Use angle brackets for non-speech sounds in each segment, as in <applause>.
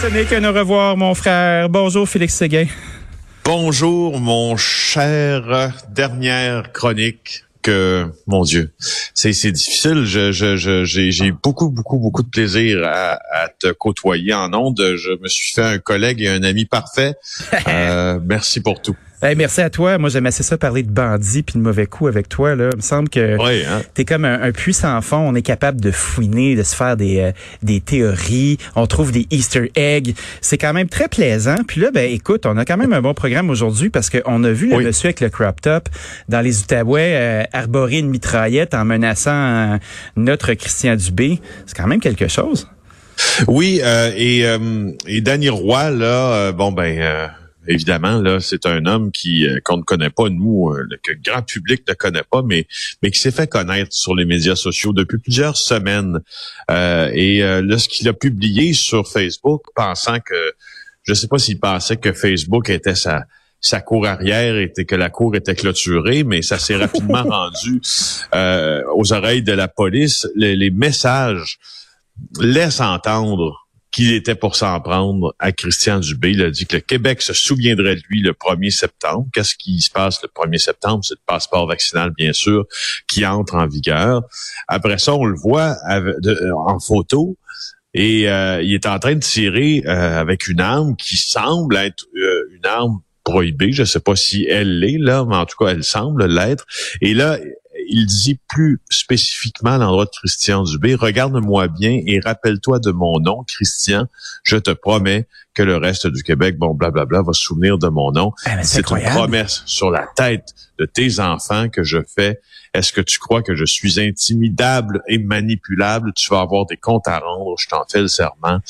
Ce n'est qu'un au revoir, mon frère. Bonjour, Félix Séguin. Bonjour, mon cher dernière chronique que, mon Dieu, c'est difficile. Je je j'ai j'ai beaucoup beaucoup beaucoup de plaisir à, à, te côtoyer en ondes. Je me suis fait un collègue et un ami parfait. <laughs> Euh, merci pour tout merci à toi. Moi, j'aime assez ça parler de bandits puis de mauvais coups avec toi. Là. Il me semble que hein? tu es comme un, puissant fond. On est capable de fouiner, de se faire des, euh, des théories. On trouve des Easter eggs. C'est quand même très plaisant. Puis là, ben écoute, on a quand même un bon programme aujourd'hui parce qu'on a vu le monsieur avec le crop top dans les Outaouais euh, arborer une mitraillette en menaçant euh, notre Christian Dubé. C'est quand même quelque chose. Oui, et, et Danny Roy, là, bon ben évidemment, là, c'est un homme qui euh, qu'on ne connaît pas, nous, euh, que le grand public ne connaît pas, mais, mais qui s'est fait connaître sur les médias sociaux depuis plusieurs semaines. Euh, et là, ce qu'il a publié sur Facebook, pensant que, je ne sais pas s'il pensait que Facebook était sa sa cour arrière était que la cour était clôturée, mais ça s'est rapidement <laughs> rendu aux oreilles de la police. Les, les messages laissent entendre qu'il était pour s'en prendre à Christian Dubé. Il a dit que le Québec se souviendrait de lui le 1er septembre. Qu'est-ce qui se passe le 1er septembre? C'est le passeport vaccinal, bien sûr, qui entre en vigueur. Après ça, on le voit en photo. Et euh, il est en train de tirer euh, avec une arme qui semble être euh, une arme prohibée. Je ne sais pas si elle l'est, là, mais en tout cas, elle semble l'être. Et là, il dit plus spécifiquement à l'endroit de Christian Dubé, regarde-moi bien et rappelle-toi de mon nom, Christian. Je te promets que le reste du Québec, bon, blablabla, va se souvenir de mon nom. Ah, c'est une promesse sur la tête de tes enfants que je fais. Est-ce que tu crois que je suis intimidable et manipulable? Tu vas avoir des comptes à rendre. Je t'en fais le serment.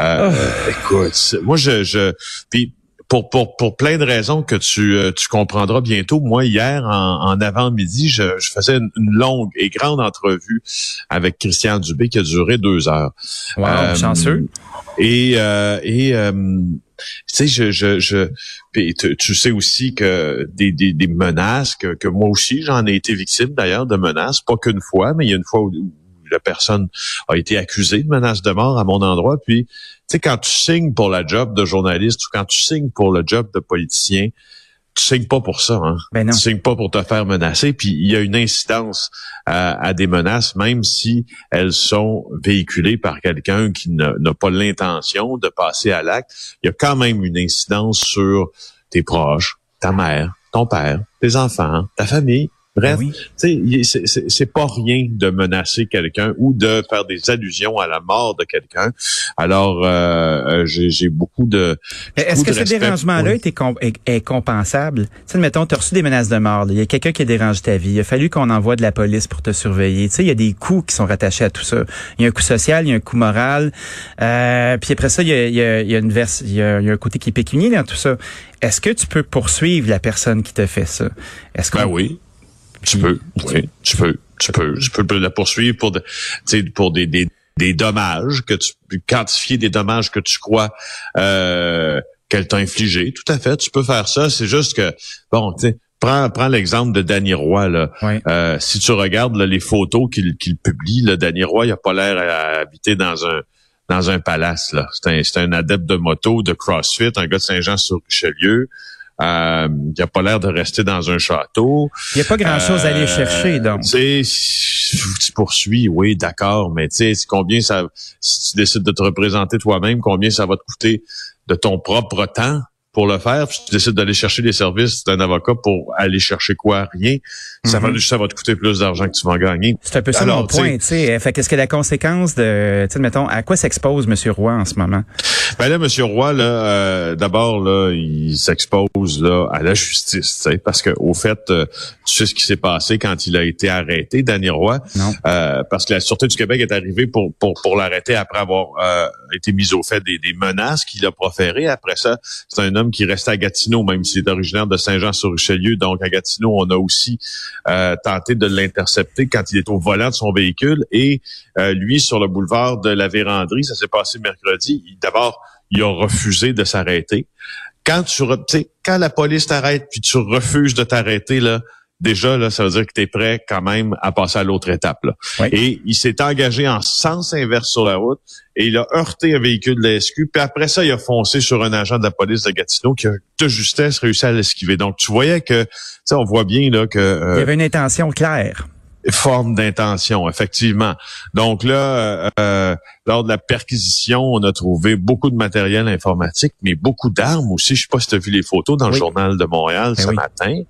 Euh, oh. Écoute, moi, je, je, puis pour, pour, pour plein de raisons que tu, euh, tu comprendras bientôt. Moi, hier, en, en avant-midi, je, je, faisais une, longue et grande entrevue avec Christian Dubé qui a duré deux heures. Wow, euh, chanceux. Et, euh, et euh, tu sais, je, je, je tu, sais aussi que des, des, des menaces, que, que moi aussi, j'en ai été victime d'ailleurs de menaces, pas qu'une fois, mais il y a une fois où la personne a été accusée de menace de mort à mon endroit. Puis, tu sais, quand tu signes pour la job de journaliste ou quand tu signes pour le job de politicien, tu signes pas pour ça. Hein? Ben non. Tu signes pas pour te faire menacer. Puis il y a une incidence à, des menaces, même si elles sont véhiculées par quelqu'un qui n'a pas l'intention de passer à l'acte. Il y a quand même une incidence sur tes proches, ta mère, ton père, tes enfants, ta famille. Bref, ben c'est pas rien de menacer quelqu'un ou de faire des allusions à la mort de quelqu'un. Alors, euh, euh j'ai beaucoup de. Est-ce que ce dérangement-là est, compensable? Tu sais, mettons, tu as reçu des menaces de mort. Il y a quelqu'un qui a dérangé ta vie. Il a fallu qu'on envoie de la police pour te surveiller. Tu sais, il y a des coûts qui sont rattachés à tout ça. Il y a un coût social, il y a un coût moral. Euh, puis après ça, il y a, il y a, y a une vers, il y a, un côté qui est pécunier dans tout ça. Est-ce que tu peux poursuivre la personne qui te fait ça? Est-ce que ben oui. Tu peux, oui, tu peux, tu peux, tu peux la poursuivre pour, de, pour des, des, des dommages que tu quantifier des dommages que tu crois euh, qu'elle t'a infligé. Tout à fait, tu peux faire ça. C'est juste que bon, tu sais. Prends, prends l'exemple de Danny Roy. Là. Euh, si tu regardes les photos qu'il qu'il publie, là, Danny Roy, il a pas l'air à habiter dans un dans un palace. là. C'est un, un adepte de moto, de CrossFit, un gars de Saint-Jean-sur-Richelieu. Euh, il n'a pas l'air de rester dans un château. Il n'y a pas grand-chose à aller chercher, donc. Tu sais, tu poursuis, oui, d'accord, mais tu sais, combien ça, si tu décides de te représenter toi-même, combien ça va te coûter de ton propre temps? Pour le faire, puis tu décides d'aller chercher les services d'un avocat pour aller chercher quoi? Rien. Ça, va, mhm. ça va te coûter plus d'argent que tu vas gagner. C'est un peu ça mon point, tu sais. Fait qu'est-ce que la conséquence de, tu sais, mettons, à quoi s'expose M. Roy en ce moment? Ben là, M. Roy, là, euh, d'abord, là, il s'expose là à la justice, tu sais, parce que au fait, euh, tu sais ce qui s'est passé quand il a été arrêté, Danny Roy. Non. Euh, parce que la Sûreté du Québec est arrivée pour, pour, pour l'arrêter après avoir été mis au fait des, des menaces qu'il a proférées. Après ça, c'est un homme qui reste à Gatineau, même s'il est originaire de Saint-Jean-sur-Richelieu. Donc, à Gatineau, on a aussi euh, tenté de l'intercepter quand il est au volant de son véhicule. Et euh, lui, sur le boulevard de la Vérandrie, ça s'est passé mercredi. D'abord, il a refusé de s'arrêter. Quand tu, quand la police t'arrête puis tu refuses de t'arrêter, là, déjà, là, ça veut dire que tu es prêt quand même à passer à l'autre étape. Là. Et il s'est engagé en sens inverse sur la route et il a heurté un véhicule de la SQ. Puis après ça, il a foncé sur un agent de la police de Gatineau qui a de justesse réussi à l'esquiver. Donc, tu voyais que, ça, on voit bien là que... Euh, il y avait une intention claire forme d'intention, effectivement. Donc là, euh, euh, lors de la perquisition, on a trouvé beaucoup de matériel informatique, mais beaucoup d'armes aussi. Je sais pas si tu as vu les photos dans le journal de Montréal ben ce matin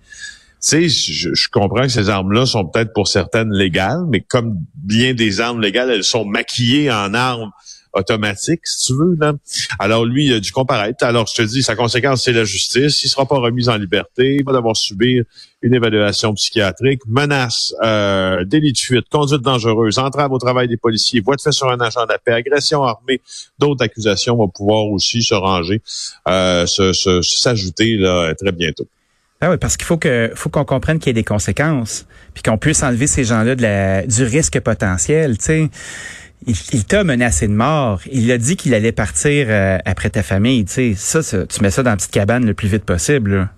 sais, je, je, comprends que ces armes-là sont peut-être pour certaines légales, mais comme bien des armes légales, elles sont maquillées en armes automatiques, si tu veux. Là. Alors lui, il a dû comparaître. Alors je te dis, sa conséquence, c'est la justice. Il sera pas remis en liberté. Il va devoir subir une évaluation psychiatrique, menace, euh, délit de fuite, conduite dangereuse, entrave au travail des policiers, voie de fait sur un agent de la paix, agression armée. D'autres accusations vont pouvoir aussi se ranger, euh, s'ajouter là très bientôt. Ah parce qu'il faut que faut qu'on comprenne qu'il y ait des conséquences, puis qu'on puisse enlever ces gens-là du risque potentiel. Il, t'a menacé de mort. Il a dit qu'il allait partir euh, après ta famille. Tu ça, tu mets ça dans la petite cabane le plus vite possible.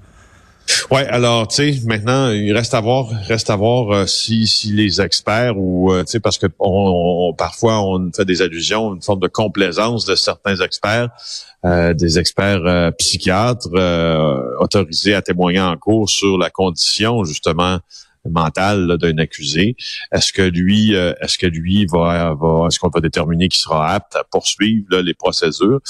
Ouais, alors tu sais, maintenant il reste à voir, reste à voir euh, si si les experts ou euh, tu sais parce que on, parfois on fait des allusions, une forme de complaisance de certains experts euh, des experts euh, psychiatres autorisés à témoigner en cours sur la condition justement mentale d'un accusé. Est-ce que lui, est-ce que lui va, va est-ce qu'on va déterminer qu'il sera apte à poursuivre les procédures?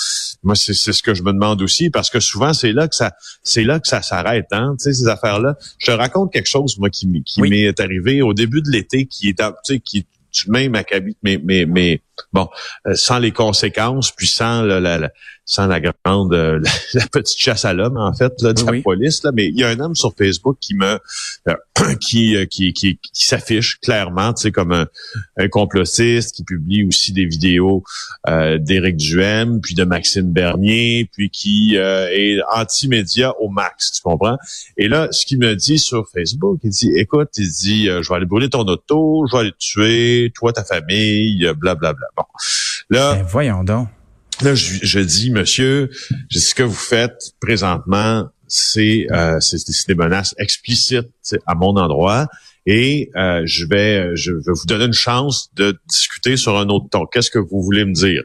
Moi, c'est, ce que je me demande aussi parce que souvent c'est là que ça, c'est là que ça s'arrête. Hein, tu sais ces affaires-là. Je te raconte quelque chose moi qui, qui m'est arrivé au début de l'été, qui est, tu sais, qui même acabit, mais mais mais bon, sans les conséquences, puis sans la, la, sans la grande, euh, <laughs> la, petite chasse à l'homme en fait là, de la police. Là, mais il y a un homme sur Facebook qui me, euh, <clears throat> qui, euh, qui, qui, qui s'affiche clairement, tu sais, comme un, un, complotiste, qui publie aussi des vidéos euh, d'Éric Duhem, puis de Maxime Bernier, puis qui est anti-média au max, tu comprends? Et là, ce qu'il me dit sur Facebook, il dit, écoute, il dit, je vais aller brûler ton auto, je vais aller te tuer, toi, ta famille, blablabla. Bla, bla. Bon, là, ben, voyons donc. Là, je, dis, monsieur, ce que vous faites présentement, c'est euh, des menaces explicites à mon endroit et euh, je vais je vais vous donner une chance de discuter sur un autre ton. Qu'est-ce que vous voulez me dire?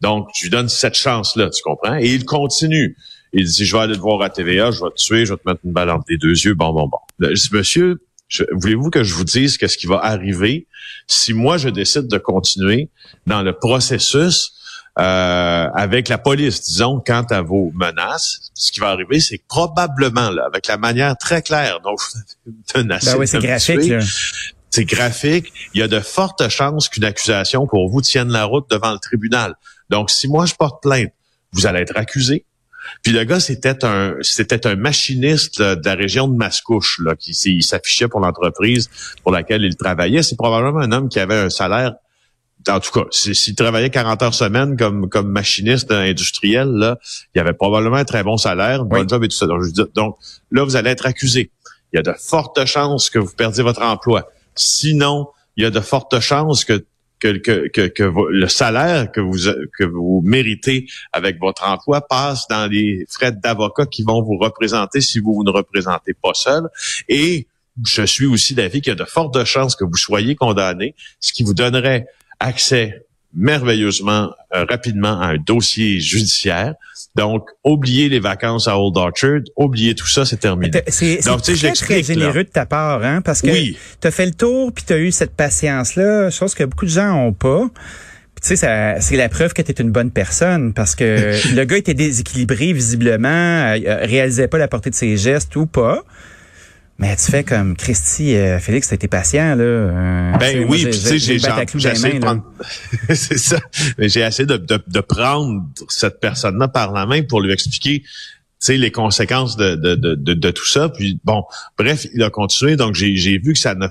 Donc, je lui donne cette chance-là, tu comprends? Et il continue. Il dit, je vais aller te voir à TVA, je vais te tuer, je vais te mettre une balle entre les deux yeux. Bon, bon, bon. je dis, monsieur, voulez-vous que je vous dise qu'est-ce qui va arriver si moi je décide de continuer dans le processus euh, avec la police, disons, quant à vos menaces, ce qui va arriver, c'est probablement, là, avec la manière très claire dont vous ben oui, c'est graphique, C'est graphique. Il y a de fortes chances qu'une accusation pour vous tienne la route devant le tribunal. Donc, si moi je porte plainte, vous allez être accusé. Puis le gars, c'était un c'était un machiniste de la région de Mascouche, là, qui s'affichait pour l'entreprise pour laquelle il travaillait. C'est probablement un homme qui avait un salaire en tout cas, s'il travaillait 40 heures semaine comme comme machiniste industriel, là, il avait probablement un très bon salaire, un bon job et tout ça. Donc, là, vous allez être accusé. Il y a de fortes chances que vous perdiez votre emploi. Sinon, il y a de fortes chances que que, le salaire que vous que vous méritez avec votre emploi passe dans les frais d'avocat qui vont vous représenter si vous, vous ne représentez pas seul. Et je suis aussi d'avis qu'il y a de fortes chances que vous soyez condamné, ce qui vous donnerait accès merveilleusement euh, rapidement à un dossier judiciaire. Donc, oubliez les vacances à Old Orchard, oubliez tout ça, c'est terminé. C'est très, très généreux de ta part, hein, parce que oui. tu as fait le tour, puis tu as eu cette patience-là, chose que beaucoup de gens ont pas. Tu sais, c'est la preuve que tu es une bonne personne parce que <laughs> le gars était déséquilibré visiblement, euh, réalisait pas la portée de ses gestes ou pas. Mais tu fais comme Christy, euh, Félix, t'as été patient là. Euh, ben oui, tu sais, j'ai essayé de prendre, <laughs> c'est ça. J'ai essayé de, de, de, prendre cette personne-là par la main pour lui expliquer, tu sais, les conséquences de, de, de, de, tout ça. Puis bon, bref, il a continué. Donc j'ai vu que ça ne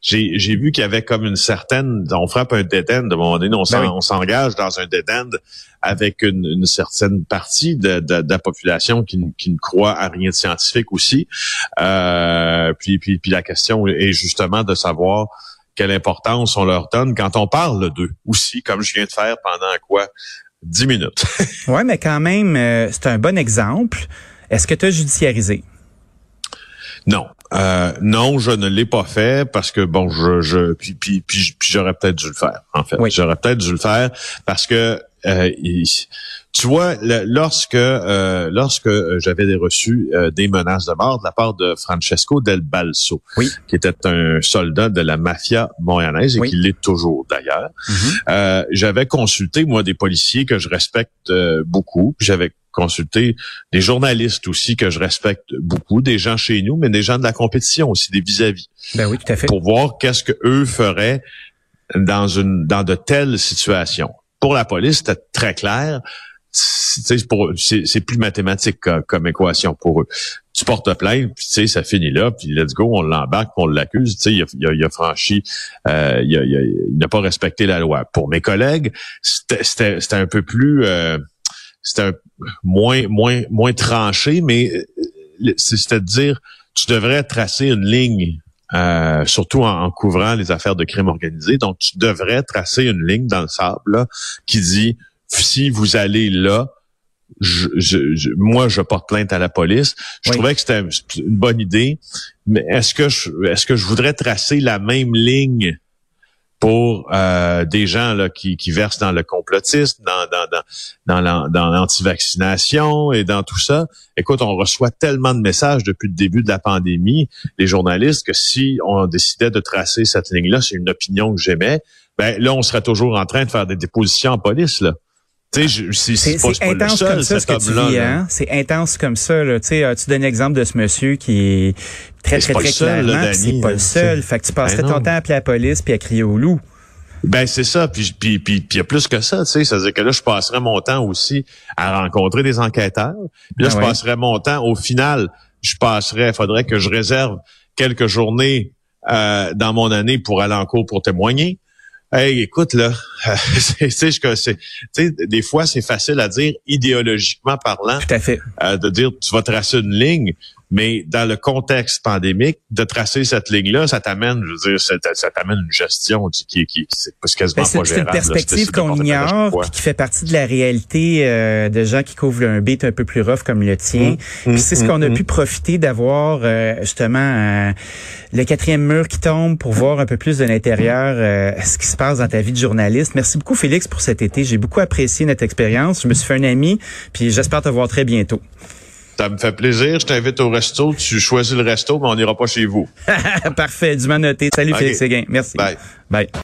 j'ai vu qu'il y avait comme une certaine, on frappe un dead end, de un moment donné, on ben s'engage dans un dead end avec une, certaine partie de, la population qui, ne croit à rien de scientifique aussi. Euh, puis, puis, puis la question est justement de savoir quelle importance on leur donne quand on parle d'eux aussi, comme je viens de faire pendant quoi? Dix minutes. <laughs> ouais, mais quand même, euh, c'est un bon exemple. Est-ce que tu as judiciarisé? Non. Euh, non, je ne l'ai pas fait parce que bon, je, je puis, puis, puis, j'aurais peut-être dû le faire. En fait, j'aurais peut-être dû le faire parce que euh, tu vois, lorsque euh, lorsque j'avais reçu des menaces de mort de la part de Francesco Del Balso, qui était un soldat de la mafia montréalaise et qui l'est toujours d'ailleurs, mm-hmm. j'avais consulté moi des policiers que je respecte beaucoup, j'avais consulter des journalistes aussi que je respecte beaucoup, des gens chez nous, mais des gens de la compétition aussi, des vis-à-vis. Ben oui, tout à fait. Pour voir qu'est-ce que eux feraient dans une dans de telles situations. Pour la police, c'était très clair. C'est plus mathématique comme, équation pour eux. Tu portes plainte, puis tu sais, ça finit là, puis let's go, on l'embarque, on l'accuse. Tu sais, il a, il, a, franchi, euh, il, a, il n'a pas respecté la loi. Pour mes collègues, c'était un peu plus euh, c'était un moins moins moins tranché, mais euh, c'est-à-dire tu devrais tracer une ligne, euh, surtout en, couvrant les affaires de crime organisé. Donc tu devrais tracer une ligne dans le sable qui dit si vous allez là, je, moi, je porte plainte à la police. Je trouvais que c'était une bonne idée, mais est-ce que je, est-ce que je voudrais tracer la même ligne pour euh, des gens là, qui, qui versent dans le complotisme, dans, dans, dans, dans l'anti-vaccination et dans tout ça. Écoute, on reçoit tellement de messages depuis le début de la pandémie, les journalistes, que si on décidait de tracer cette ligne-là, c'est une opinion que j'aimais, ben là, on serait toujours en train de faire des dépositions en police. là. C'est intense comme ça ce que tu vis, hein? C'est intense comme ça. Là. Tu donnes l'exemple de ce monsieur qui est très, très, très clairement, c'est pas le seul. Fait que tu passerais ben ton temps à appeler la police puis à crier au loup. Ben c'est ça, puis puis puis il y a plus que ça, tu sais, ça veut dire que là je passerais mon temps aussi à rencontrer des enquêteurs. Puis là ben je passerais mon temps au final, je passerais, faudrait que je réserve quelques journées euh, dans mon année pour aller en cours pour témoigner. Hey, écoute là, <laughs> c'est, c'est, des fois c'est facile à dire idéologiquement parlant. Tout à fait. Euh, de dire tu vas tracer une ligne, mais dans le contexte pandémique, de tracer cette ligne-là, ça t'amène, je veux dire, ça, t'amène une gestion qui, qui, c'est quasiment ben, pas C'est une perspective qu'on ignore, puis qui fait partie de la réalité euh, de gens qui couvrent un beat un peu plus rough comme le tien. Mmh, puis c'est ce mmh, qu'on a mmh. pu profiter d'avoir euh, justement euh, le quatrième mur qui tombe pour voir un peu plus de l'intérieur ce qui se passe dans ta vie de journaliste. Merci beaucoup Félix pour cet été. J'ai beaucoup apprécié notre expérience. Je me suis fait un ami, puis j'espère te voir très bientôt. Ça me fait plaisir. Je t'invite au resto. Tu choisis le resto, mais on n'ira pas chez vous. <laughs> Parfait. Du noté. Salut Félix Séguin. Merci. Bye. Bye.